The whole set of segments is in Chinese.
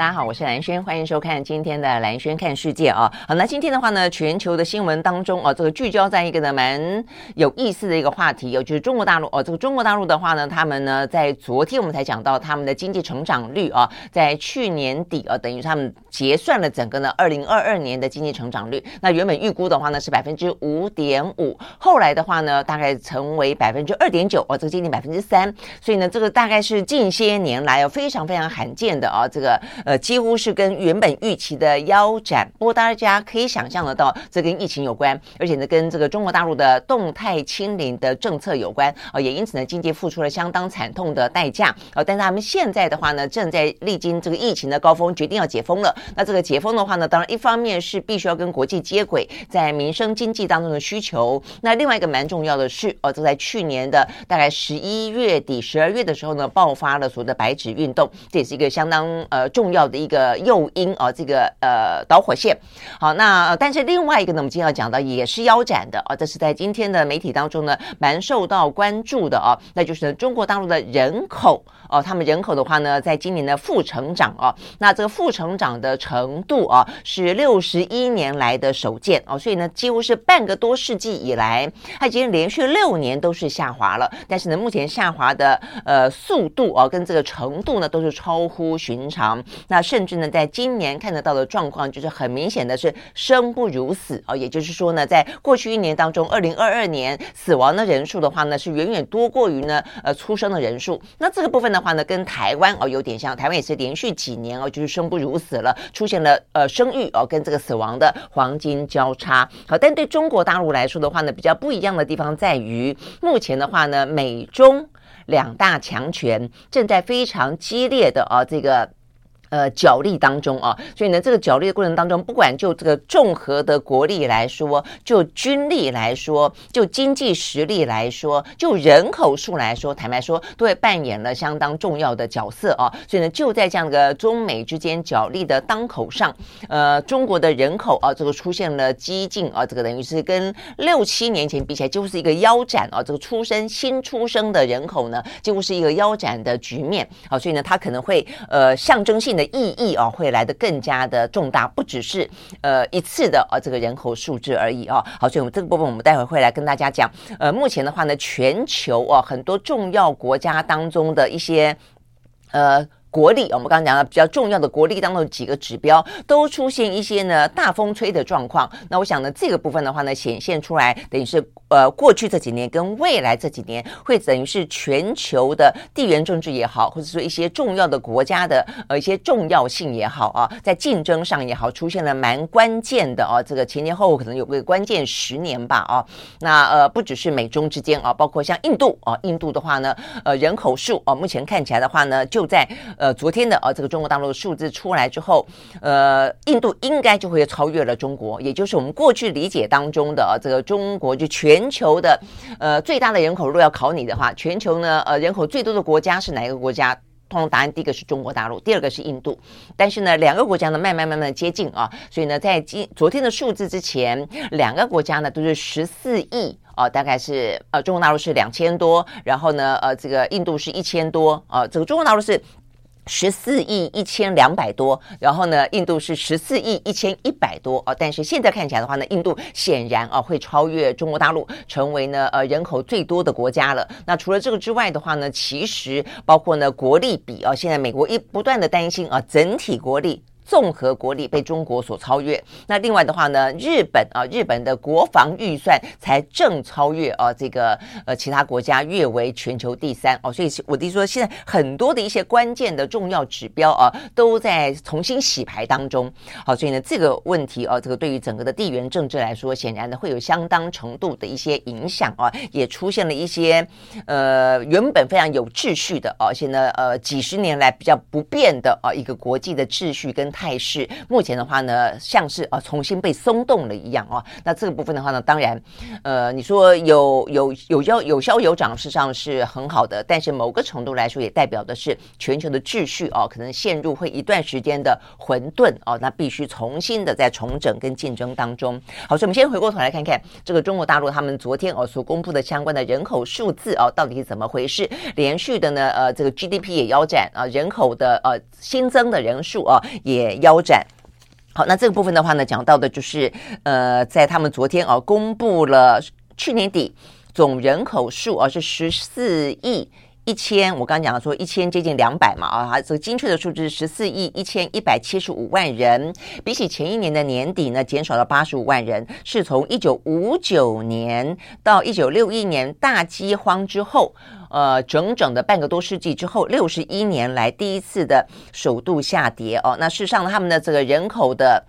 大家好，我是兰轩，欢迎收看今天的兰轩看世界啊。好，那今天的话呢，全球的新闻当中啊，这个聚焦在一个呢蛮有意思的一个话题，有就是中国大陆哦。这个中国大陆的话呢，他们呢在昨天我们才讲到他们的经济成长率啊，在去年底啊，等于他们结算了整个呢二零二二年的经济成长率。那原本预估的话呢是百分之五点五，后来的话呢大概成为百分之二点九哦，这个接近百分之三。所以呢，这个大概是近些年来哦非常非常罕见的啊，这个。呃，几乎是跟原本预期的腰斩。不过大家可以想象得到，这跟疫情有关，而且呢，跟这个中国大陆的动态清零的政策有关啊，也因此呢，经济付出了相当惨痛的代价啊。但是他们现在的话呢，正在历经这个疫情的高峰，决定要解封了。那这个解封的话呢，当然一方面是必须要跟国际接轨，在民生经济当中的需求。那另外一个蛮重要的是，哦，这在去年的大概十一月底、十二月的时候呢，爆发了所谓的白纸运动，这也是一个相当呃重要。的一个诱因啊，这个呃导火线。好，那但是另外一个呢，我们今天要讲到也是腰斩的啊，这是在今天的媒体当中呢，蛮受到关注的啊，那就是中国大陆的人口哦，他们人口的话呢，在今年的负成长哦，那这个负成长的程度啊，是六十一年来的首见哦，所以呢，几乎是半个多世纪以来，它已经连续六年都是下滑了，但是呢，目前下滑的呃速度啊，跟这个程度呢，都是超乎寻常。那甚至呢，在今年看得到的状况，就是很明显的是生不如死啊，也就是说呢，在过去一年当中，二零二二年死亡的人数的话呢，是远远多过于呢呃出生的人数。那这个部分呢话呢，跟台湾哦有点像，台湾也是连续几年哦，就是生不如死了，出现了呃生育哦跟这个死亡的黄金交叉。好，但对中国大陆来说的话呢，比较不一样的地方在于，目前的话呢，美中两大强权正在非常激烈的啊这个。呃，角力当中啊，所以呢，这个角力的过程当中，不管就这个综合的国力来说，就军力来说，就经济实力来说，就人口数来说，坦白说，都会扮演了相当重要的角色啊。所以呢，就在这样的中美之间角力的当口上，呃，中国的人口啊，这个出现了激进啊，这个等于是跟六七年前比起来，几乎是一个腰斩啊。这个出生新出生的人口呢，几乎是一个腰斩的局面啊。所以呢，它可能会呃象征性的。的意义哦，会来得更加的重大，不只是呃一次的啊这个人口数字而已哦。好，所以我们这个部分我们待会会来跟大家讲。呃，目前的话呢，全球哦很多重要国家当中的一些呃。国力，我们刚刚讲的比较重要的国力当中几个指标都出现一些呢大风吹的状况。那我想呢，这个部分的话呢，显现出来等于是呃过去这几年跟未来这几年会等于是全球的地缘政治也好，或者说一些重要的国家的呃一些重要性也好啊，在竞争上也好，出现了蛮关键的啊，这个前前后后可能有个关键十年吧啊。那呃不只是美中之间啊，包括像印度啊，印度的话呢，呃人口数啊，目前看起来的话呢，就在。呃，昨天的呃，这个中国大陆的数字出来之后，呃，印度应该就会超越了中国，也就是我们过去理解当中的这个中国就全球的呃最大的人口。如果要考你的话，全球呢呃人口最多的国家是哪一个国家？通常答案第一个是中国大陆，第二个是印度。但是呢，两个国家呢慢慢慢慢接近啊，所以呢，在今昨天的数字之前，两个国家呢都是十四亿。啊、大概是呃中国大陆是两千多，然后呢呃这个印度是一千多啊、这个中国大陆是。十四亿一千两百多，然后呢，印度是十四亿一千一百多哦。但是现在看起来的话呢，印度显然啊会超越中国大陆，成为呢呃人口最多的国家了。那除了这个之外的话呢，其实包括呢国力比啊，现在美国一不断的担心啊，整体国力。综合国力被中国所超越，那另外的话呢，日本啊，日本的国防预算才正超越啊，这个呃其他国家跃为全球第三哦，所以我的意思说，现在很多的一些关键的重要指标啊，都在重新洗牌当中。好，所以呢，这个问题啊，这个对于整个的地缘政治来说，显然呢会有相当程度的一些影响啊，也出现了一些呃原本非常有秩序的啊，而且呢呃几十年来比较不变的啊一个国际的秩序跟。态势，目前的话呢，像是啊重新被松动了一样啊。那这个部分的话呢，当然，呃，你说有有有消有消有涨，事实上是很好的，但是某个程度来说，也代表的是全球的秩序啊，可能陷入会一段时间的混沌哦，那必须重新的在重整跟竞争当中。好，所以我们先回过头来看看这个中国大陆他们昨天哦所公布的相关的人口数字哦，到底是怎么回事？连续的呢，呃，这个 GDP 也腰斩啊，人口的呃新增的人数啊也腰斩。好，那这个部分的话呢，讲到的就是呃，在他们昨天啊公布了去年底总人口数啊是十四亿。一千，我刚讲说一千接近两百嘛啊，这个精确的数字是十四亿一千一百七十五万人，比起前一年的年底呢，减少了八十五万人，是从一九五九年到一九六一年大饥荒之后，呃，整整的半个多世纪之后，六十一年来第一次的首度下跌哦。那事实上，他们的这个人口的。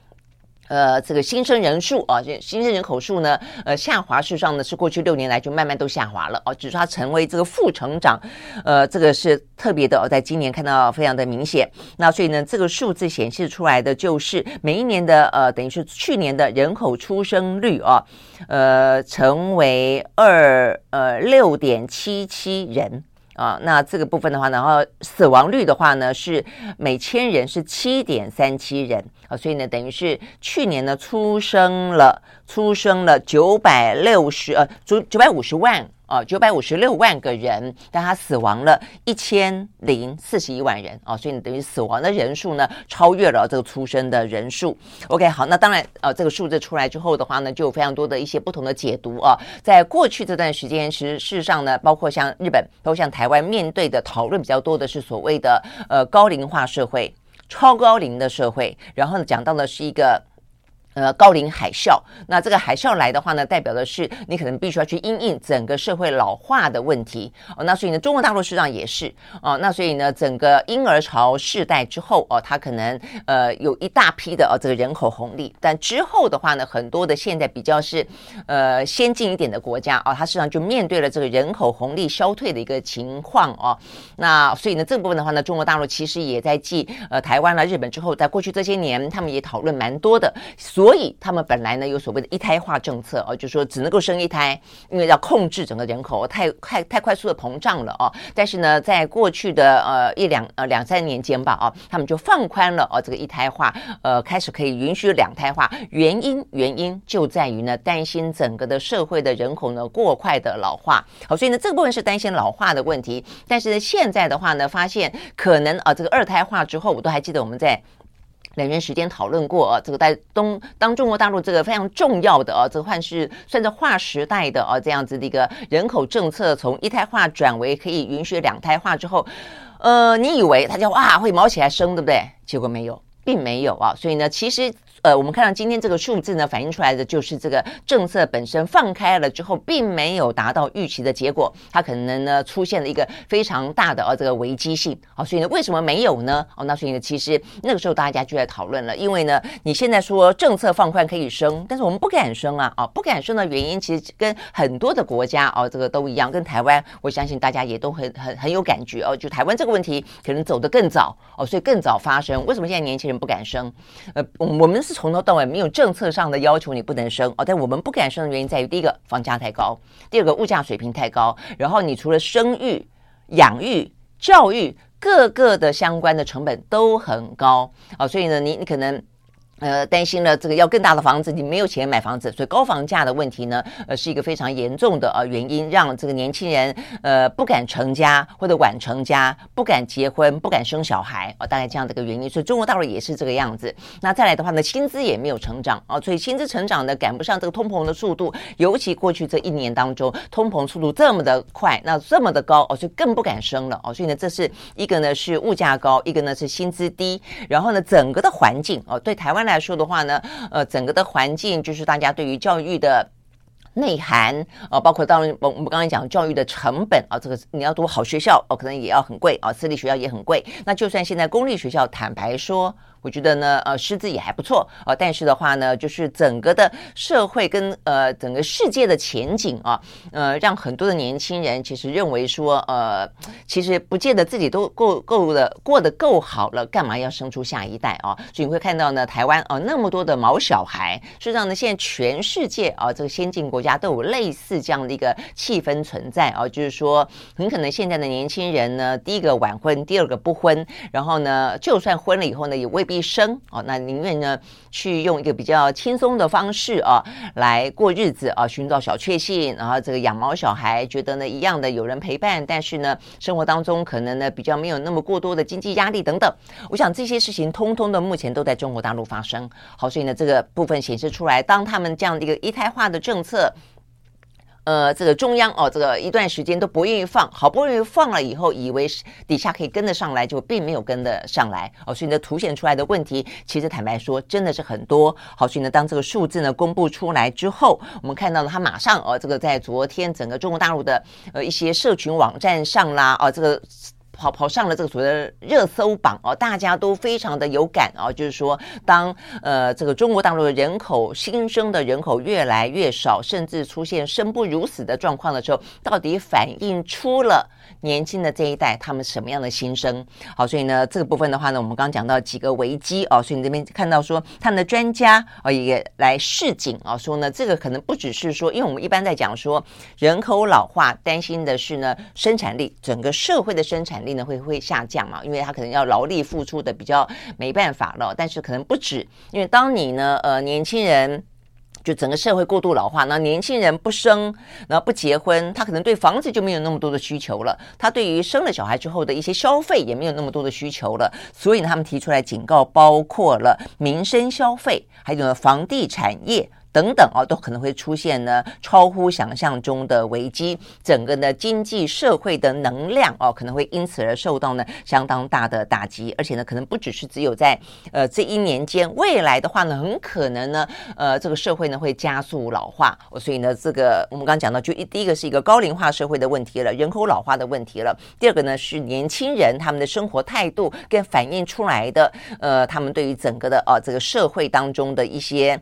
呃，这个新生人数啊，这新生人口数呢，呃，下滑，事实上呢是过去六年来就慢慢都下滑了哦，只是它成为这个负成长，呃，这个是特别的哦，在今年看到非常的明显。那所以呢，这个数字显示出来的就是每一年的呃，等于是去年的人口出生率啊，呃，成为二呃六点七七人。啊，那这个部分的话，然后死亡率的话呢，是每千人是七点三七人啊，所以呢，等于是去年呢出生了出生了九百六十呃九九百五十万。啊，九百五十六万个人，但他死亡了一千零四十一万人哦，所以你等于死亡的人数呢，超越了这个出生的人数。OK，好，那当然，呃，这个数字出来之后的话呢，就有非常多的一些不同的解读啊。在过去这段时间，其实事实上呢，包括像日本，包括像台湾，面对的讨论比较多的是所谓的呃高龄化社会、超高龄的社会，然后呢，讲到的是一个。呃，高龄海啸，那这个海啸来的话呢，代表的是你可能必须要去因应整个社会老化的问题哦。那所以呢，中国大陆市场也是哦。那所以呢，整个婴儿潮世代之后哦，它可能呃有一大批的哦这个人口红利，但之后的话呢，很多的现在比较是呃先进一点的国家哦，它实际上就面对了这个人口红利消退的一个情况哦。那所以呢，这部分的话呢，中国大陆其实也在继呃台湾了、日本之后，在过去这些年，他们也讨论蛮多的。所以他们本来呢有所谓的一胎化政策哦，就是说只能够生一胎，因为要控制整个人口太太太快速的膨胀了哦。但是呢，在过去的呃一两呃两三年间吧啊，他们就放宽了哦这个一胎化，呃开始可以允许两胎化。原因原因就在于呢担心整个的社会的人口呢过快的老化。好，所以呢这个部分是担心老化的问题。但是呢现在的话呢发现可能啊这个二胎化之后，我都还记得我们在。两年时间讨论过啊，这个在东当中国大陆这个非常重要的啊，这个算是算是划时代的啊，这样子的一个人口政策从一胎化转为可以允许两胎化之后，呃，你以为他就哇会毛起来生，对不对？结果没有，并没有啊，所以呢，其实。呃，我们看到今天这个数字呢，反映出来的就是这个政策本身放开了之后，并没有达到预期的结果，它可能呢出现了一个非常大的呃这个危机性。好，所以呢，为什么没有呢？哦，那所以呢，其实那个时候大家就在讨论了，因为呢，你现在说政策放宽可以生，但是我们不敢生啊，啊，不敢生的原因其实跟很多的国家哦，这个都一样，跟台湾，我相信大家也都很很很有感觉哦，就台湾这个问题可能走得更早哦，所以更早发生。为什么现在年轻人不敢生？呃，我们。从头到尾没有政策上的要求你不能生哦，但我们不敢生的原因在于：第一个房价太高，第二个物价水平太高，然后你除了生育、养育、教育各个的相关的成本都很高啊，所以呢，你你可能。呃，担心了这个要更大的房子，你没有钱买房子，所以高房价的问题呢，呃，是一个非常严重的呃原因，让这个年轻人呃不敢成家或者晚成家，不敢结婚，不敢生小孩啊，呃，大概这样的一个原因。所以中国大陆也是这个样子。那再来的话呢，薪资也没有成长啊，呃，所以薪资成长呢赶不上这个通膨的速度，尤其过去这一年当中，通膨速度这么的快，那这么的高哦，就更不敢生了哦。所以呢，这是一个呢是物价高，一个呢是薪资低，然后呢整个的环境哦，对台湾来。来说的话呢，呃，整个的环境就是大家对于教育的内涵啊、包括当然我我们刚才讲教育的成本啊，这个你要读好学校哦，可能也要很贵啊，私立学校也很贵。那就算现在公立学校，坦白说。我觉得呢，呃，师资也还不错，呃，但是的话呢，就是整个的社会跟呃整个世界的前景啊，呃，让很多的年轻人其实认为说，呃，其实不见得自己都够够的过得够好了，干嘛要生出下一代啊？所以你会看到呢，台湾啊那么多的毛小孩，事实上呢，现在全世界啊这个先进国家都有类似这样的一个气氛存在啊，就是说很可能现在的年轻人呢，第一个晚婚，第二个不婚，然后呢，就算婚了以后呢，也未必。一生哦，那宁愿呢去用一个比较轻松的方式啊来过日子啊，寻找小确幸，然后这个养毛小孩，觉得呢一样的有人陪伴，但是呢生活当中可能呢比较没有那么过多的经济压力等等。我想这些事情通通的目前都在中国大陆发生。好，所以呢这个部分显示出来，当他们这样的一个一胎化的政策。呃，这个中央哦，这个一段时间都不愿意放，好不容易放了以后，以为是底下可以跟得上来，就并没有跟得上来哦。所以呢，凸显出来的问题，其实坦白说，真的是很多。好，所以呢，当这个数字呢公布出来之后，我们看到了它马上哦，这个在昨天整个中国大陆的呃一些社群网站上啦，哦，这个。跑跑上了这个所谓的热搜榜哦，大家都非常的有感哦，就是说，当呃这个中国大陆的人口新生的人口越来越少，甚至出现生不如死的状况的时候，到底反映出了年轻的这一代他们什么样的心声？好，所以呢，这个部分的话呢，我们刚刚讲到几个危机哦，所以你这边看到说他们的专家哦也来示警啊，说呢这个可能不只是说，因为我们一般在讲说人口老化，担心的是呢生产力，整个社会的生产力。会会下降嘛？因为他可能要劳力付出的比较没办法了，但是可能不止，因为当你呢呃年轻人就整个社会过度老化，那年轻人不生，然后不结婚，他可能对房子就没有那么多的需求了，他对于生了小孩之后的一些消费也没有那么多的需求了，所以呢他们提出来警告，包括了民生消费，还有呢房地产业。等等啊，都可能会出现呢超乎想象中的危机，整个的经济社会的能量哦，可能会因此而受到呢相当大的打击，而且呢，可能不只是只有在呃这一年间，未来的话呢，很可能呢，呃，这个社会呢会加速老化，所以呢，这个我们刚刚讲到，就一第一个是一个高龄化社会的问题了，人口老化的问题了，第二个呢是年轻人他们的生活态度跟反映出来的，呃，他们对于整个的啊这个社会当中的一些。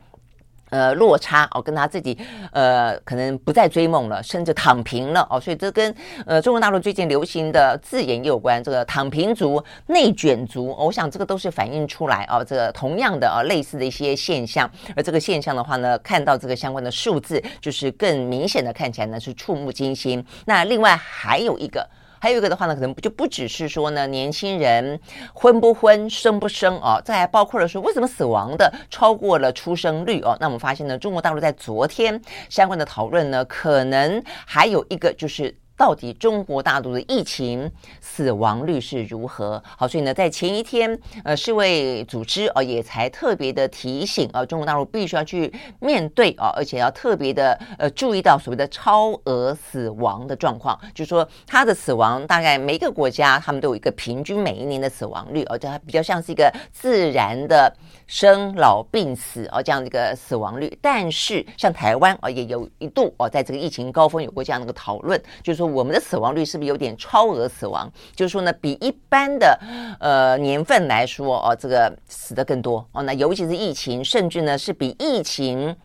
呃，落差哦，跟他自己呃，可能不再追梦了，甚至躺平了哦，所以这跟呃中国大陆最近流行的字眼有关，这个躺平族、内卷族，我想这个都是反映出来哦，这个同样的啊类似的一些现象，而这个现象的话呢，看到这个相关的数字，就是更明显的看起来呢是触目惊心。那另外还有一个。还有一个的话呢，可能就不只是说呢，年轻人婚不婚、生不生啊，这还包括了说为什么死亡的超过了出生率哦。那我们发现呢，中国大陆在昨天相关的讨论呢，可能还有一个就是。到底中国大陆的疫情死亡率是如何？好，所以呢，在前一天，呃，世卫组织呃也才特别的提醒呃，中国大陆必须要去面对啊，而且要特别的呃注意到所谓的超额死亡的状况，就是说它的死亡大概每一个国家他们都有一个平均每一年的死亡率，而且它比较像是一个自然的生老病死哦这样的一个死亡率。但是像台湾啊，也有一度哦，在这个疫情高峰有过这样的一个讨论，就是说。我们的死亡率是不是有点超额死亡？就是说呢，比一般的呃年份来说哦，这个死的更多哦。那尤其是疫情，甚至呢是比疫情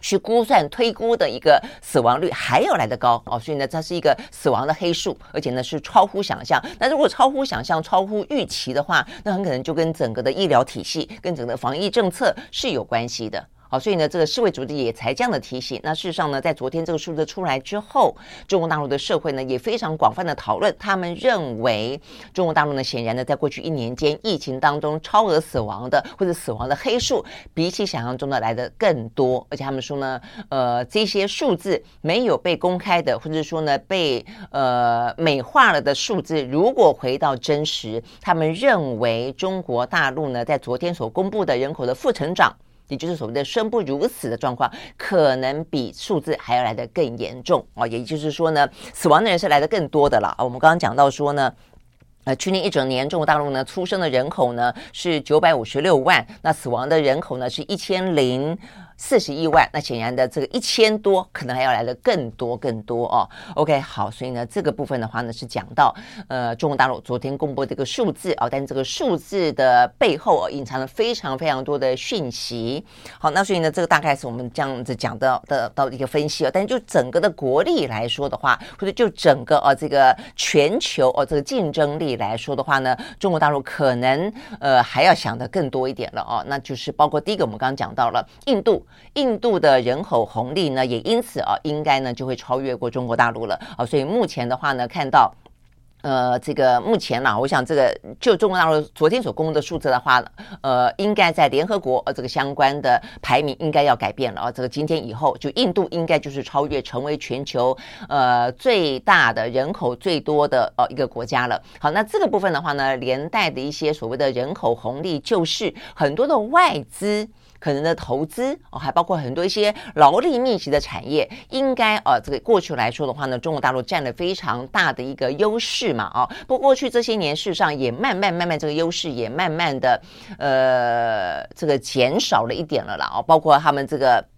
去估算推估的一个死亡率还要来得高哦。所以呢，它是一个死亡的黑数，而且呢是超乎想象。那如果超乎想象、超乎预期的话，那很可能就跟整个的医疗体系、跟整个防疫政策是有关系的。好，所以呢，这个世卫组织也才这样的提醒。那事实上呢，在昨天这个数字出来之后，中国大陆的社会呢也非常广泛的讨论。他们认为，中国大陆呢显然呢，在过去一年间疫情当中超额死亡的或者死亡的黑数，比起想象中的来的更多。而且他们说呢，呃，这些数字没有被公开的，或者说呢被呃美化了的数字，如果回到真实，他们认为中国大陆呢在昨天所公布的人口的负成长。也就是所谓的生不如死的状况，可能比数字还要来得更严重哦。也就是说呢，死亡的人是来的更多的了。我们刚刚讲到说呢，呃，去年一整年中国大陆呢出生的人口呢是九百五十六万，那死亡的人口呢是一千零四十一万，那显然的这个一千多可能还要来得更多更多哦。OK，好，所以呢这个部分的话呢是讲到呃中国大陆昨天公布这个数字哦，但这个数字的背后哦隐藏了非常非常多的讯息。好，那所以呢这个大概是我们这样子讲的的到一个分析哦。但就整个的国力来说的话，或者就整个哦这个全球哦这个竞争力来说的话呢，中国大陆可能呃还要想得更多一点了哦。那就是包括第一个我们刚刚讲到了印度。印度的人口红利呢，也因此啊，应该呢就会超越过中国大陆了啊。所以目前的话呢，看到呃这个目前呢，我想这个就中国大陆昨天所公布的数字的话，呃，应该在联合国呃这个相关的排名应该要改变了啊。这个今天以后，就印度应该就是超越，成为全球呃最大的人口最多的呃一个国家了。好，那这个部分的话呢，连带的一些所谓的人口红利，就是很多的外资。可能的投资哦，还包括很多一些劳力密集的产业，应该啊，这个过去来说的话呢，中国大陆占了非常大的一个优势嘛，啊，不过过去这些年事实上也慢慢慢慢这个优势也慢慢的呃这个减少了一点了啦，哦，包括他们这个。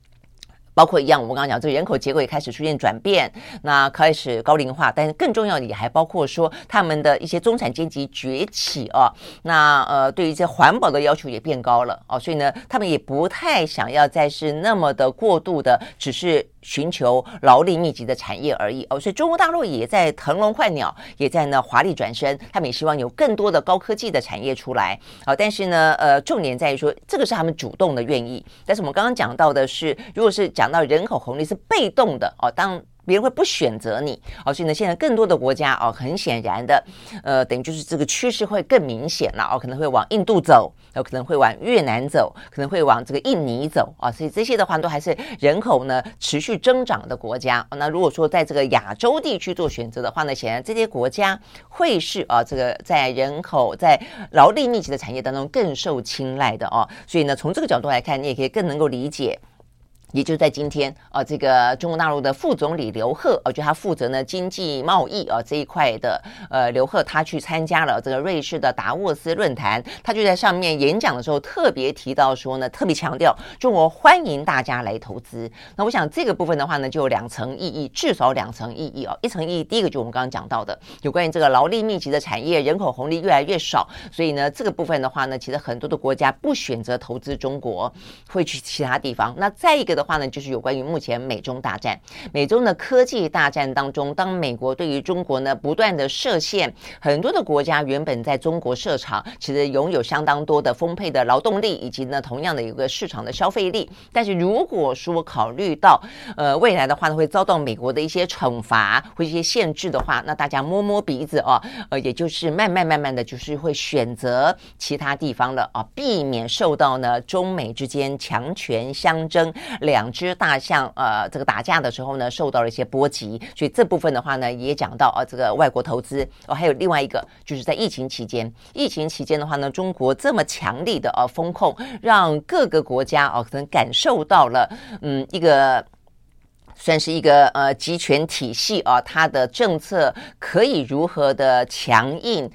包括一样，我们刚刚讲这个人口结构也开始出现转变，那开始高龄化，但是更重要的也还包括说他们的一些中产阶级崛起啊，那呃对于一些环保的要求也变高了哦，所以呢，他们也不太想要再是那么的过度的，只是。寻求劳力密集的产业而已哦，所以中国大陆也在腾笼换鸟，也在呢华丽转身，他们也希望有更多的高科技的产业出来啊。但是呢，呃，重点在于说，这个是他们主动的愿意。但是我们刚刚讲到的是，如果是讲到人口红利是被动的哦，当。别人会不选择你哦，所以呢，现在更多的国家哦，很显然的，呃，等于就是这个趋势会更明显了哦，可能会往印度走，有可能会往越南走，可能会往这个印尼走啊，所以这些的话都还是人口呢持续增长的国家。那如果说在这个亚洲地区做选择的话呢，显然这些国家会是啊，这个在人口在劳力密集的产业当中更受青睐的哦。所以呢，从这个角度来看，你也可以更能够理解。也就在今天啊，这个中国大陆的副总理刘鹤，啊，就他负责呢经济贸易啊这一块的，呃，刘鹤他去参加了这个瑞士的达沃斯论坛，他就在上面演讲的时候特别提到说呢，特别强调中国欢迎大家来投资。那我想这个部分的话呢，就有两层意义，至少两层意义哦。一层意义，第一个就我们刚刚讲到的，有关于这个劳力密集的产业，人口红利越来越少，所以呢，这个部分的话呢，其实很多的国家不选择投资中国，会去其他地方。那再一个的。话呢，就是有关于目前美中大战，美中的科技大战当中，当美国对于中国呢不断的设限，很多的国家原本在中国设厂，其实拥有相当多的丰沛的劳动力，以及呢同样的一个市场的消费力。但是如果说考虑到呃未来的话呢，会遭到美国的一些惩罚或一些限制的话，那大家摸摸鼻子哦，呃，也就是慢慢慢慢的就是会选择其他地方了啊，避免受到呢中美之间强权相争。两两只大象，呃，这个打架的时候呢，受到了一些波及，所以这部分的话呢，也讲到啊，这个外国投资哦，还有另外一个，就是在疫情期间，疫情期间的话呢，中国这么强力的呃风控，让各个国家哦，可能感受到了，嗯，一个算是一个呃集权体系啊，它的政策可以如何的强硬。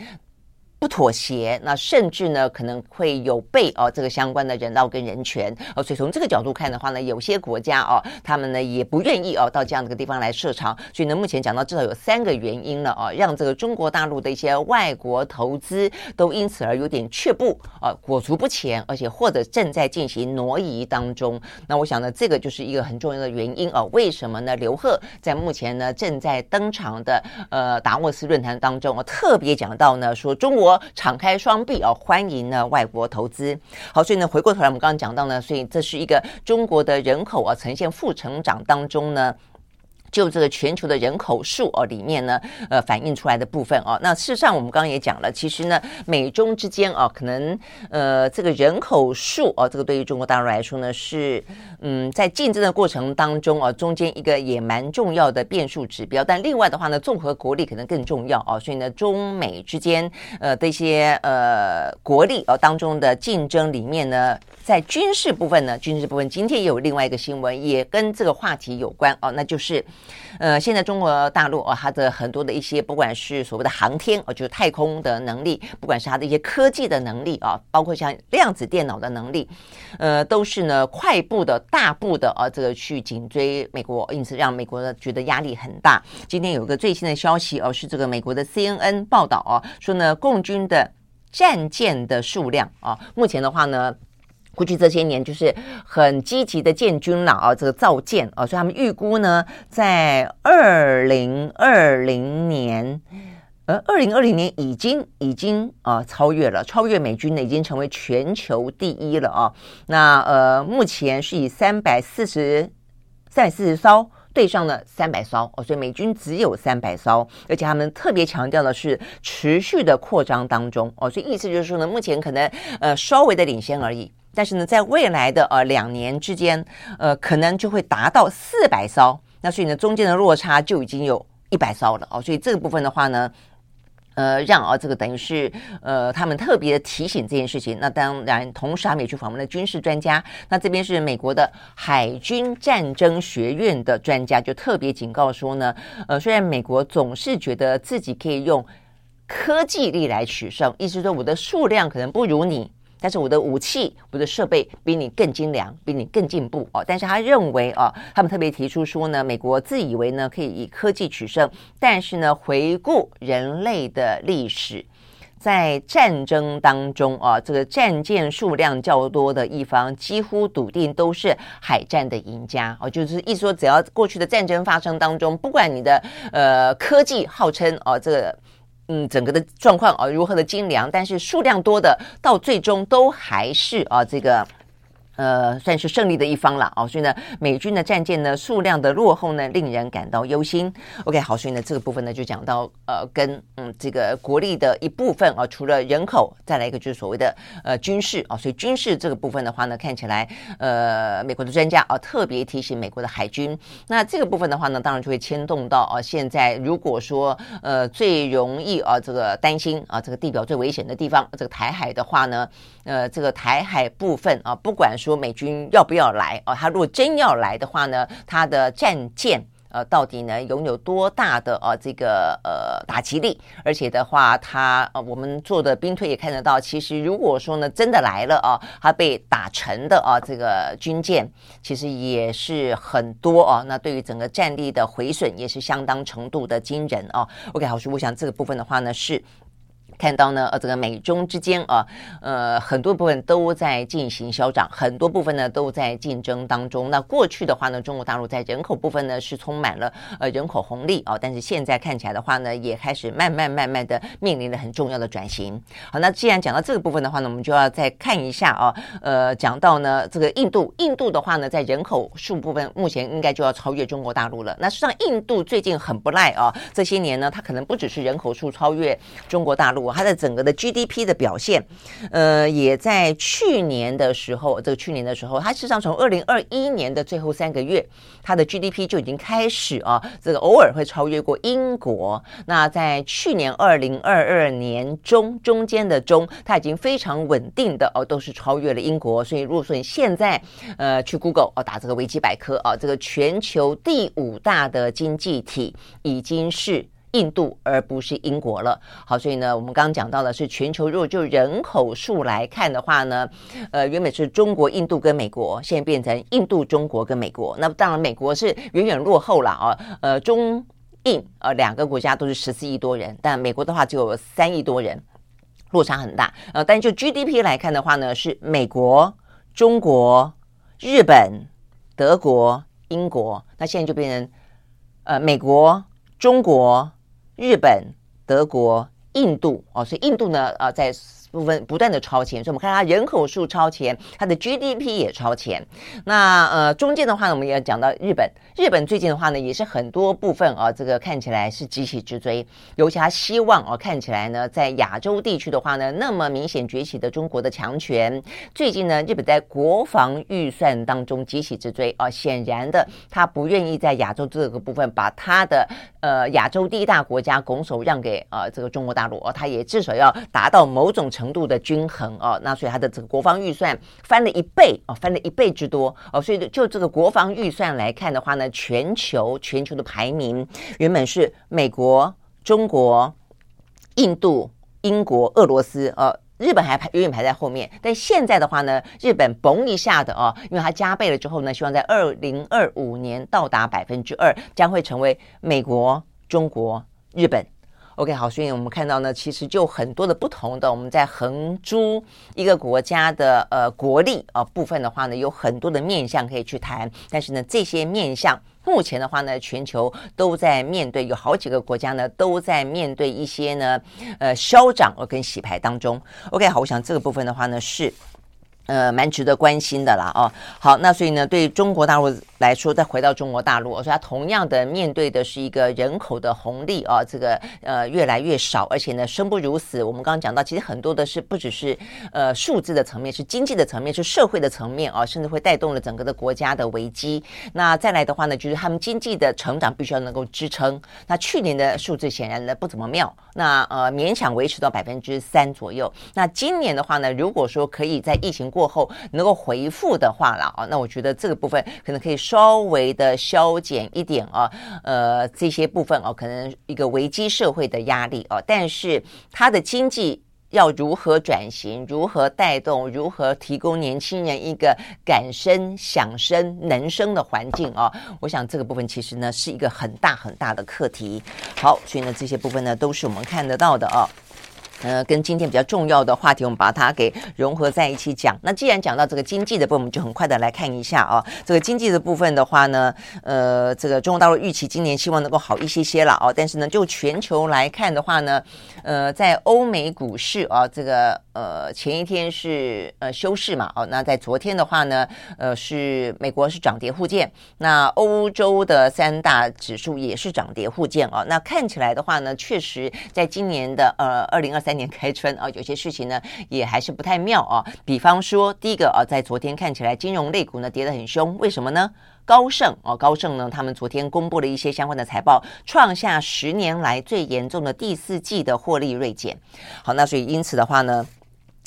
不妥协，那甚至呢可能会有被哦这个相关的人道跟人权哦，所以从这个角度看的话呢，有些国家哦，他们呢也不愿意哦到这样的一个地方来设厂，所以呢目前讲到至少有三个原因了哦，让这个中国大陆的一些外国投资都因此而有点却步啊，裹足不前，而且或者正在进行挪移当中。那我想呢，这个就是一个很重要的原因哦。为什么呢？刘鹤在目前呢正在登场的呃达沃斯论坛当中啊，特别讲到呢说中国。敞开双臂哦，欢迎呢外国投资。好，所以呢，回过头来，我们刚刚讲到呢，所以这是一个中国的人口啊呈现负成长当中呢。就这个全球的人口数哦，里面呢，呃，反映出来的部分哦，那事实上我们刚刚也讲了，其实呢，美中之间哦，可能呃，这个人口数哦，这个对于中国大陆来说呢，是嗯，在竞争的过程当中哦，中间一个也蛮重要的变数指标。但另外的话呢，综合国力可能更重要哦，所以呢，中美之间呃的一些呃国力哦当中的竞争里面呢，在军事部分呢，军事部分今天也有另外一个新闻，也跟这个话题有关哦，那就是。呃，现在中国大陆啊，它的很多的一些，不管是所谓的航天哦，就是太空的能力，不管是它的一些科技的能力啊，包括像量子电脑的能力，呃，都是呢快步的大步的啊，这个去紧追美国，因此让美国呢觉得压力很大。今天有个最新的消息哦，是这个美国的 CNN 报道啊，说呢，共军的战舰的数量啊，目前的话呢。过去这些年就是很积极的建军了啊，这个造舰啊，所以他们预估呢，在二零二零年，呃，二零二零年已经已经啊超越了，超越美军呢，已经成为全球第一了啊。那呃，目前是以三百四十三百四十艘对上了三百艘哦，所以美军只有三百艘，而且他们特别强调的是持续的扩张当中哦，所以意思就是说呢，目前可能呃稍微的领先而已。但是呢，在未来的呃两年之间，呃，可能就会达到四百艘，那所以呢，中间的落差就已经有一百艘了哦。所以这个部分的话呢，呃，让啊这个等于是呃他们特别的提醒这件事情。那当然，同时他们也去访问了军事专家。那这边是美国的海军战争学院的专家，就特别警告说呢，呃，虽然美国总是觉得自己可以用科技力来取胜，意思说我的数量可能不如你。但是我的武器、我的设备比你更精良，比你更进步哦。但是他认为啊，他们特别提出说呢，美国自以为呢可以以科技取胜，但是呢，回顾人类的历史，在战争当中啊，这个战舰数量较多的一方，几乎笃定都是海战的赢家哦。就是意思说，只要过去的战争发生当中，不管你的呃科技号称哦这个。嗯，整个的状况啊，如何的精良，但是数量多的，到最终都还是啊这个。呃，算是胜利的一方了哦，所以呢，美军的战舰呢数量的落后呢，令人感到忧心。OK，好，所以呢，这个部分呢就讲到呃，跟嗯这个国力的一部分啊，除了人口，再来一个就是所谓的呃军事啊，所以军事这个部分的话呢，看起来呃，美国的专家啊特别提醒美国的海军，那这个部分的话呢，当然就会牵动到啊，现在如果说呃最容易啊这个担心啊这个地表最危险的地方，这个台海的话呢，呃这个台海部分啊，不管说。美军要不要来啊？他如果真要来的话呢，他的战舰呃，到底呢拥有多大的呃这个呃打击力？而且的话，他呃我们做的兵推也看得到，其实如果说呢真的来了啊，他被打沉的啊这个军舰，其实也是很多啊。那对于整个战力的毁损，也是相当程度的惊人啊。OK，好，所以我想这个部分的话呢是。看到呢，呃，这个美中之间啊，呃，很多部分都在进行消长，很多部分呢都在竞争当中。那过去的话呢，中国大陆在人口部分呢是充满了呃人口红利啊，但是现在看起来的话呢，也开始慢慢慢慢的面临了很重要的转型。好，那既然讲到这个部分的话呢，我们就要再看一下啊，呃，讲到呢这个印度，印度的话呢，在人口数部分目前应该就要超越中国大陆了。那实际上印度最近很不赖啊，这些年呢，它可能不只是人口数超越中国大陆。它的整个的 GDP 的表现，呃，也在去年的时候，这个去年的时候，它事实上从二零二一年的最后三个月，它的 GDP 就已经开始啊，这个偶尔会超越过英国。那在去年二零二二年中中间的中，它已经非常稳定的哦，都是超越了英国。所以如果说你现在呃去 Google 哦打这个维基百科啊，这个全球第五大的经济体已经是。印度而不是英国了。好，所以呢，我们刚刚讲到的是全球，如果就人口数来看的话呢，呃，原本是中国、印度跟美国，现在变成印度、中国跟美国。那当然，美国是远远落后了啊。呃，中印呃两个国家都是十四亿多人，但美国的话只有三亿多人，落差很大。呃，但就 GDP 来看的话呢，是美国、中国、日本、德国、英国。那现在就变成呃美国、中国。日本、德国、印度哦，所以印度呢，呃，在。部分不断的超前，所以我们看它人口数超前，它的 GDP 也超前。那呃中间的话呢，我们也讲到日本，日本最近的话呢，也是很多部分啊，这个看起来是急起直追。尤其他希望啊，看起来呢，在亚洲地区的话呢，那么明显崛起的中国的强权，最近呢，日本在国防预算当中急起直追啊，显然的，他不愿意在亚洲这个部分把他的呃亚洲第一大国家拱手让给呃这个中国大陆哦，他也至少要达到某种程度的均衡哦，那所以他的这个国防预算翻了一倍哦，翻了一倍之多哦，所以就这个国防预算来看的话呢，全球全球的排名原本是美国、中国、印度、英国、俄罗斯呃。日本还排远远排在后面，但现在的话呢，日本嘣一下的哦，因为它加倍了之后呢，希望在二零二五年到达百分之二，将会成为美国、中国、日本。OK，好，所以我们看到呢，其实就很多的不同的，我们在横珠一个国家的呃国力啊、部分的话呢，有很多的面向可以去谈，但是呢，这些面向。目前的话呢，全球都在面对，有好几个国家呢都在面对一些呢，呃，消长跟洗牌当中。OK，好，我想这个部分的话呢是。呃，蛮值得关心的啦，哦，好，那所以呢，对中国大陆来说，再回到中国大陆，我说它同样的面对的是一个人口的红利啊，这个呃越来越少，而且呢生不如死。我们刚刚讲到，其实很多的是不只是呃数字的层面，是经济的层面，是社会的层面啊，甚至会带动了整个的国家的危机。那再来的话呢，就是他们经济的成长必须要能够支撑。那去年的数字显然呢不怎么妙，那呃勉强维持到百分之三左右。那今年的话呢，如果说可以在疫情过过后能够回复的话了啊，那我觉得这个部分可能可以稍微的消减一点啊，呃，这些部分哦，可能一个危机社会的压力哦，但是它的经济要如何转型，如何带动，如何提供年轻人一个敢生、想生、能生的环境啊，我想这个部分其实呢是一个很大很大的课题。好，所以呢这些部分呢都是我们看得到的啊。呃，跟今天比较重要的话题，我们把它给融合在一起讲。那既然讲到这个经济的部分，我们就很快的来看一下啊。这个经济的部分的话呢，呃，这个中国大陆预期今年希望能够好一些些了啊。但是呢，就全球来看的话呢，呃，在欧美股市啊，这个呃前一天是呃休市嘛，哦，那在昨天的话呢，呃是美国是涨跌互见，那欧洲的三大指数也是涨跌互见啊。那看起来的话呢，确实在今年的呃二零二三。三年开春啊，有些事情呢也还是不太妙啊。比方说，第一个啊，在昨天看起来金融类股呢跌得很凶，为什么呢？高盛哦，高盛呢，他们昨天公布了一些相关的财报，创下十年来最严重的第四季的获利锐减。好，那所以因此的话呢。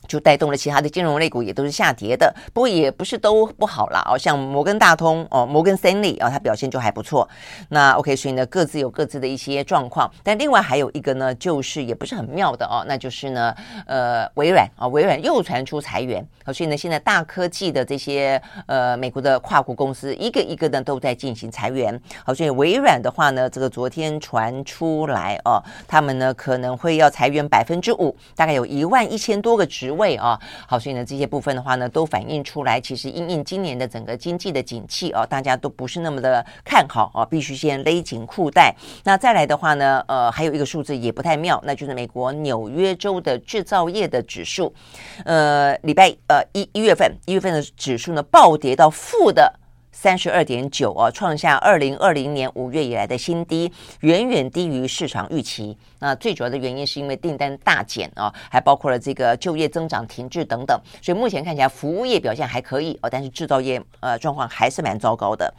就带动了其他的金融类股也都是下跌的，不过也不是都不好啦。哦，像摩根大通哦，摩根斯坦利啊，它表现就还不错。那 OK，所以呢，各自有各自的一些状况。但另外还有一个呢，就是也不是很妙的哦，那就是呢，呃，微软啊，微软又传出裁员，所以呢，现在大科技的这些呃美国的跨国公司一个一个呢都在进行裁员。好，所以微软的话呢，这个昨天传出来哦，他们呢可能会要裁员百分之五，大概有一万一千多个职。位啊，好，所以呢，这些部分的话呢，都反映出来，其实因应今年的整个经济的景气啊，大家都不是那么的看好啊，必须先勒紧裤带。那再来的话呢，呃，还有一个数字也不太妙，那就是美国纽约州的制造业的指数，呃，礼拜呃一一月份一月份的指数呢，暴跌到负的。三十二点九啊，创下二零二零年五月以来的新低，远远低于市场预期。那最主要的原因是因为订单大减啊，还包括了这个就业增长停滞等等。所以目前看起来服务业表现还可以哦，但是制造业呃状况还是蛮糟糕的。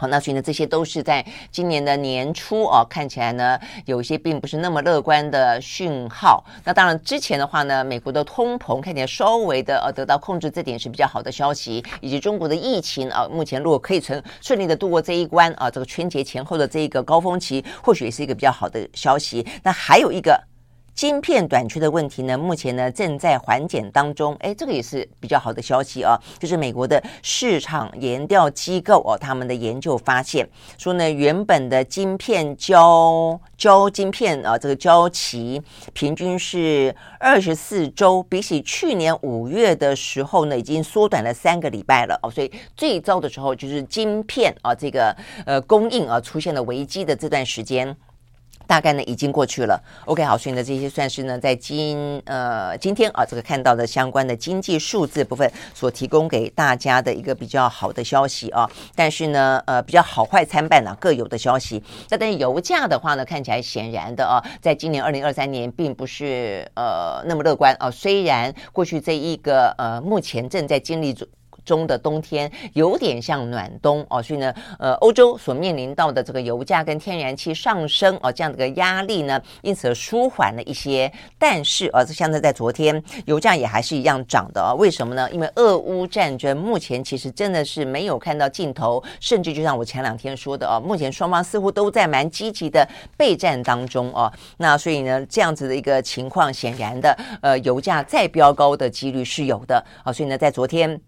好，那所以呢，这些都是在今年的年初哦，看起来呢，有一些并不是那么乐观的讯号。那当然，之前的话呢，美国的通膨看起来稍微的呃得到控制，这点是比较好的消息。以及中国的疫情啊，目前如果可以成顺利的度过这一关啊，这个春节前后的这一个高峰期，或许也是一个比较好的消息。那还有一个。晶片短缺的问题呢，目前呢正在缓解当中。哎，这个也是比较好的消息啊。就是美国的市场研调机构哦，他们的研究发现说呢，原本的晶片交交晶片啊，这个交期平均是二十四周，比起去年五月的时候呢，已经缩短了三个礼拜了哦。所以最糟的时候就是晶片啊，这个呃供应啊出现了危机的这段时间。大概呢已经过去了，OK 好，所以呢这些算是呢在今呃今天啊这个看到的相关的经济数字部分所提供给大家的一个比较好的消息啊，但是呢呃比较好坏参半、啊、各有的消息。那但是油价的话呢看起来显然的啊，在今年二零二三年并不是呃那么乐观啊，虽然过去这一个呃目前正在经历中的冬天有点像暖冬哦，所以呢，呃，欧洲所面临到的这个油价跟天然气上升哦，这样的一个压力呢，因此舒缓了一些。但是啊，这现在在昨天，油价也还是一样涨的啊。为什么呢？因为俄乌战争目前其实真的是没有看到尽头，甚至就像我前两天说的啊，目前双方似乎都在蛮积极的备战当中哦。那所以呢，这样子的一个情况，显然的，呃，油价再飙高的几率是有的啊。所以呢，在昨天。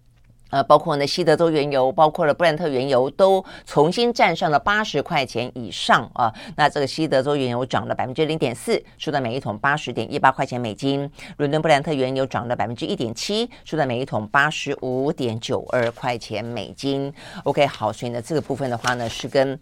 呃，包括呢，西德州原油，包括了布兰特原油，都重新站上了八十块钱以上啊。那这个西德州原油涨了百分之零点四，收在每一桶八十点一八块钱美金。伦敦布兰特原油涨了百分之一点七，收在每一桶八十五点九二块钱美金。OK，好，所以呢，这个部分的话呢，是跟。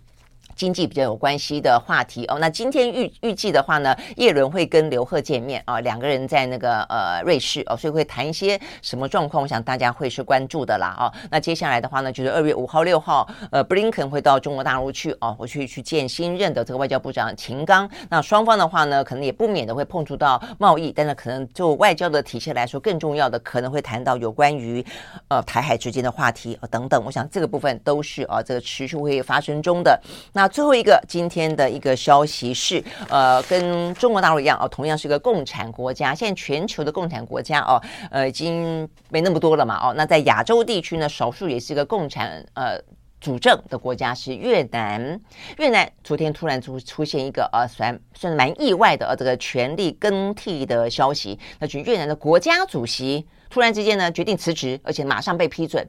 经济比较有关系的话题哦，那今天预预计的话呢，叶伦会跟刘鹤见面啊，两个人在那个呃瑞士哦，所以会谈一些什么状况，我想大家会是关注的啦哦。那接下来的话呢，就是二月五号、六号，呃，布林肯会到中国大陆去哦，我去去见新任的这个外交部长秦刚。那双方的话呢，可能也不免的会碰触到贸易，但是可能就外交的体系来说，更重要的可能会谈到有关于呃台海之间的话题、哦、等等。我想这个部分都是啊，这个持续会发生中的那。最后一个今天的一个消息是，呃，跟中国大陆一样哦，同样是个共产国家。现在全球的共产国家哦，呃，已经没那么多了嘛哦。那在亚洲地区呢，少数也是一个共产呃主政的国家是越南。越南昨天突然出出现一个呃，算算蛮意外的呃，这个权力更替的消息。那就越南的国家主席突然之间呢决定辞职，而且马上被批准。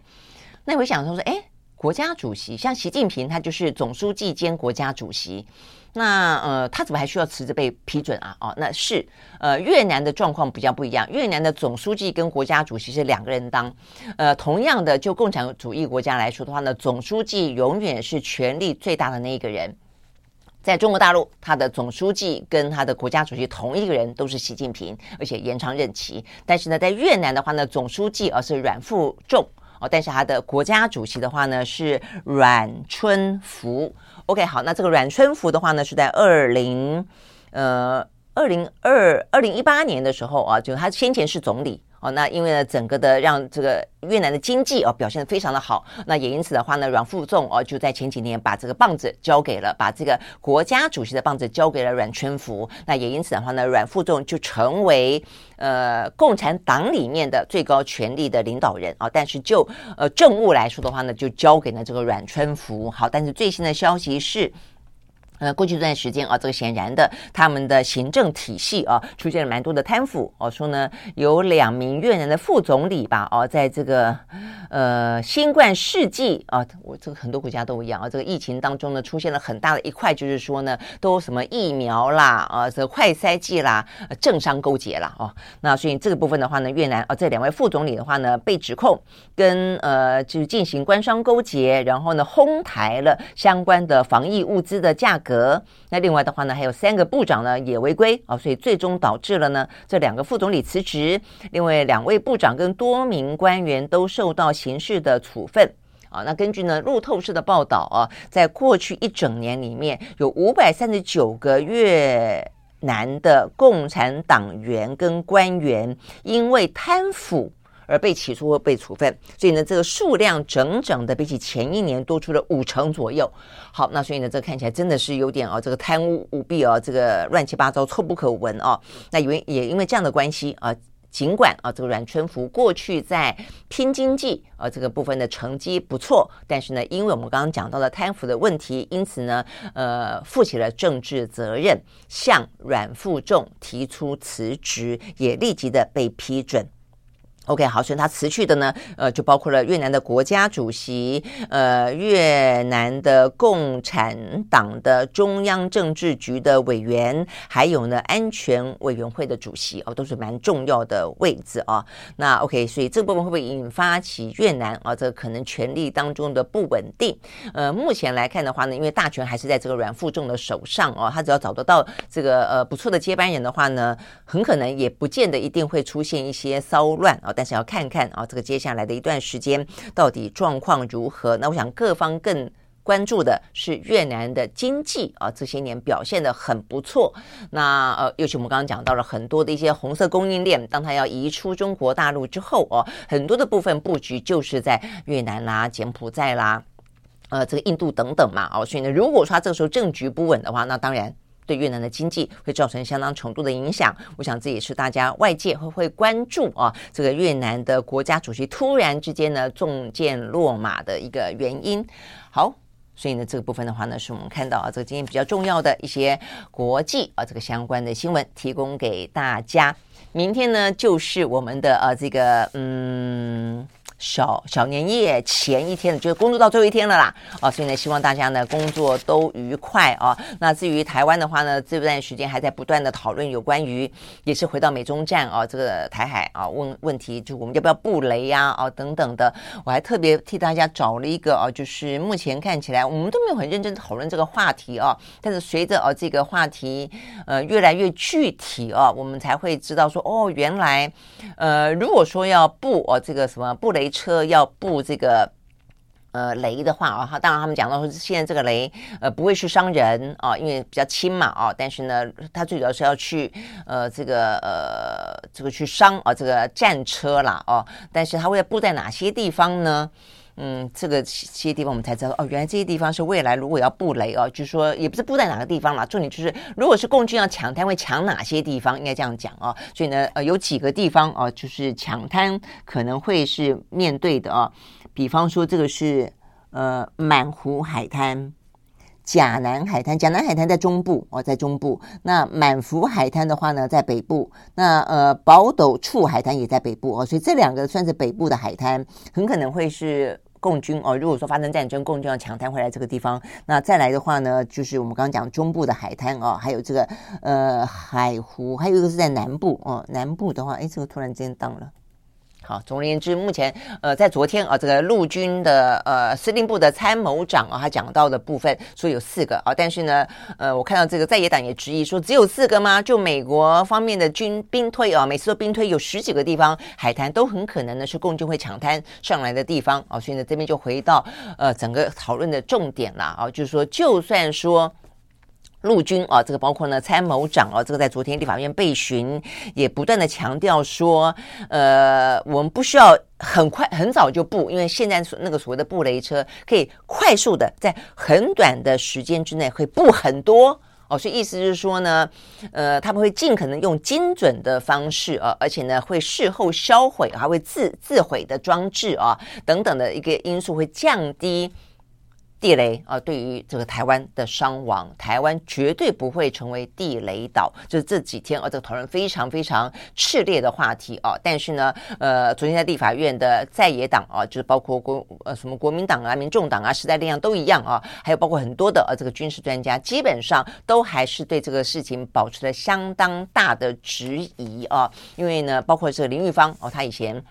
那我想说说，哎。国家主席像习近平，他就是总书记兼国家主席。那呃，他怎么还需要辞职被批准啊？哦，那是呃，越南的状况比较不一样。越南的总书记跟国家主席是两个人当。呃，同样的，就共产主义国家来说的话呢，总书记永远是权力最大的那一个人。在中国大陆，他的总书记跟他的国家主席同一个人都是习近平，而且延长任期。但是呢，在越南的话呢，总书记而是阮富仲。哦，但是他的国家主席的话呢是阮春福。OK，好，那这个阮春福的话呢是在二零呃二零二二零一八年的时候啊，就他先前是总理。哦，那因为呢，整个的让这个越南的经济哦表现得非常的好，那也因此的话呢，阮富仲哦就在前几年把这个棒子交给了，把这个国家主席的棒子交给了阮春福，那也因此的话呢，阮富仲就成为呃共产党里面的最高权力的领导人啊，但是就呃政务来说的话呢，就交给了这个阮春福。好，但是最新的消息是。呃，过去这段时间啊，这个显然的，他们的行政体系啊，出现了蛮多的贪腐。哦、啊、说呢，有两名越南的副总理吧，哦、啊，在这个呃新冠世纪啊，我这个很多国家都一样啊，这个疫情当中呢，出现了很大的一块，就是说呢，都什么疫苗啦，啊，这个快筛剂啦，政商勾结啦，哦、啊，那所以这个部分的话呢，越南啊，这两位副总理的话呢，被指控跟呃，就是进行官商勾结，然后呢，哄抬了相关的防疫物资的价格。那另外的话呢，还有三个部长呢也违规啊，所以最终导致了呢这两个副总理辞职，另外两位部长跟多名官员都受到刑事的处分啊。那根据呢路透社的报道啊，在过去一整年里面，有五百三十九个越南的共产党员跟官员因为贪腐。而被起诉或被处分，所以呢，这个数量整整的比起前一年多出了五成左右。好，那所以呢，这看起来真的是有点啊，这个贪污舞弊啊，这个乱七八糟，臭不可闻啊。那因为也因为这样的关系啊，尽管啊，这个阮春福过去在拼经济啊这个部分的成绩不错，但是呢，因为我们刚刚讲到了贪腐的问题，因此呢，呃，负起了政治责任，向阮富仲提出辞职，也立即的被批准。OK，好，所以他辞去的呢，呃，就包括了越南的国家主席，呃，越南的共产党的中央政治局的委员，还有呢，安全委员会的主席哦，都是蛮重要的位置啊。那 OK，所以这部分会不会引发起越南啊，这可能权力当中的不稳定？呃，目前来看的话呢，因为大权还是在这个阮富仲的手上哦，他只要找得到这个呃不错的接班人的话呢，很可能也不见得一定会出现一些骚乱啊。但是要看看啊，这个接下来的一段时间到底状况如何？那我想各方更关注的是越南的经济啊，这些年表现的很不错。那呃，尤其我们刚刚讲到了很多的一些红色供应链，当它要移出中国大陆之后哦，很多的部分布局就是在越南啦、柬埔寨啦、呃，这个印度等等嘛。哦，所以呢，如果说这个时候政局不稳的话，那当然对越南的经济会造成相当程度的影响。我想这也是大家外界会会关注啊，这个越南的国家主席突然之间呢中箭落马的一个原因。好。所以呢，这个部分的话呢，是我们看到啊，这个今天比较重要的一些国际啊，这个相关的新闻，提供给大家。明天呢，就是我们的呃、这个嗯。小小年夜前一天，就是工作到最后一天了啦，啊，所以呢，希望大家呢工作都愉快啊。那至于台湾的话呢，这段时间还在不断的讨论有关于，也是回到美中战啊，这个台海啊问问题，就我们要不要布雷呀啊等等的。我还特别替大家找了一个啊，就是目前看起来我们都没有很认真讨论这个话题啊，但是随着啊这个话题呃越来越具体啊，我们才会知道说哦，原来呃如果说要布哦这个什么布雷。车要布这个呃雷的话啊，当然他们讲到说现在这个雷呃不会去伤人啊，因为比较轻嘛啊，但是呢，它最主要是要去呃这个呃这个去伤啊这个战车啦哦，但是它会布在哪些地方呢？嗯，这个些地方我们才知道哦，原来这些地方是未来如果要布雷哦，就是说也不是布在哪个地方啦，重点就是如果是共军要抢滩，会抢哪些地方？应该这样讲哦。所以呢，呃，有几个地方哦，就是抢滩可能会是面对的哦。比方说，这个是呃满湖海滩、甲南海滩，甲南海滩在中部哦，在中部。那满福海滩的话呢，在北部。那呃宝斗处海滩也在北部哦，所以这两个算是北部的海滩，很可能会是。共军哦，如果说发生战争，共军要抢滩回来这个地方，那再来的话呢，就是我们刚刚讲中部的海滩哦，还有这个呃海湖，还有一个是在南部哦，南部的话，哎，这个突然间当了。好，总而言之，目前呃，在昨天啊，这个陆军的呃司令部的参谋长啊，他讲到的部分说有四个啊，但是呢，呃，我看到这个在野党也质疑说，只有四个吗？就美国方面的军兵推啊，每次都兵推有十几个地方海滩都很可能呢是共军会抢滩上来的地方啊，所以呢，这边就回到呃整个讨论的重点了啊，就是说，就算说。陆军啊，这个包括呢参谋长啊，这个在昨天立法院备询也不断的强调说，呃，我们不需要很快很早就布，因为现在所那个所谓的布雷车可以快速的在很短的时间之内会布很多哦，所以意思就是说呢，呃，他们会尽可能用精准的方式啊，而且呢会事后销毁，还会自自毁的装置啊等等的一个因素会降低。地雷啊，对于这个台湾的伤亡，台湾绝对不会成为地雷岛。就是这几天啊，这个讨论非常非常炽烈的话题啊。但是呢，呃，昨天在立法院的在野党啊，就是包括国呃什么国民党啊、民众党啊、时代力量都一样啊，还有包括很多的呃这个军事专家，基本上都还是对这个事情保持了相当大的质疑啊。因为呢，包括这个林玉芳哦，他以前。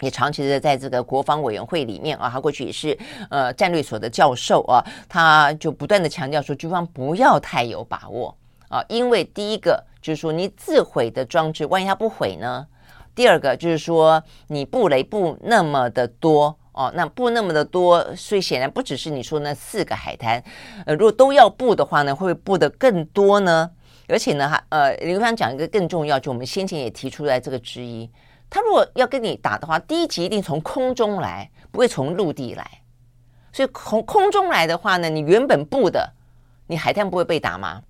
也长期的在这个国防委员会里面啊，他过去也是呃战略所的教授啊，他就不断的强调说，军方不要太有把握啊，因为第一个就是说你自毁的装置，万一它不毁呢？第二个就是说你布雷布那么的多哦，那布那么的多，所以显然不只是你说那四个海滩，呃，如果都要布的话呢，会不会布的更多呢？而且呢，还呃，林方讲一个更重要，就我们先前也提出来这个质疑。他如果要跟你打的话，第一集一定从空中来，不会从陆地来。所以从空中来的话呢，你原本布的，你海滩不会被打吗？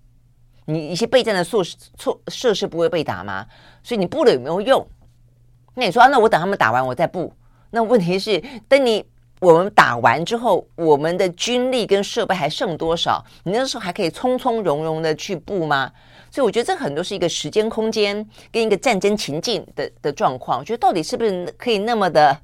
你一些备战的设施措设施不会被打吗？所以你布了有没有用？那你说啊，那我等他们打完我再布。那问题是，等你我们打完之后，我们的军力跟设备还剩多少？你那时候还可以从从容容的去布吗？所以我觉得这很多是一个时间空间跟一个战争情境的的状况。我觉得到底是不是可以那么的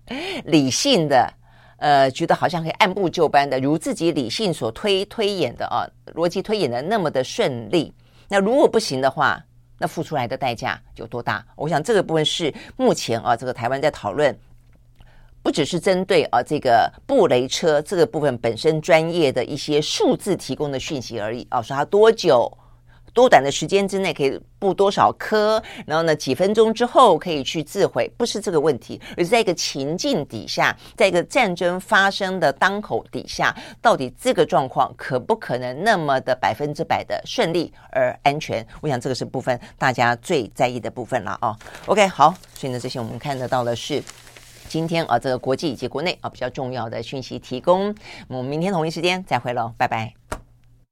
理性的，呃，觉得好像可以按部就班的，如自己理性所推推演的啊，逻辑推演的那么的顺利。那如果不行的话，那付出来的代价有多大？我想这个部分是目前啊，这个台湾在讨论，不只是针对啊这个布雷车这个部分本身专业的一些数字提供的讯息而已啊，说它多久？多短的时间之内可以布多少颗，然后呢，几分钟之后可以去自毁，不是这个问题，而是在一个情境底下，在一个战争发生的当口底下，到底这个状况可不可能那么的百分之百的顺利而安全？我想这个是部分大家最在意的部分了哦。OK，好，所以呢，这些我们看得到的是今天啊，这个国际以及国内啊比较重要的讯息提供。我们明天同一时间再会喽，拜拜。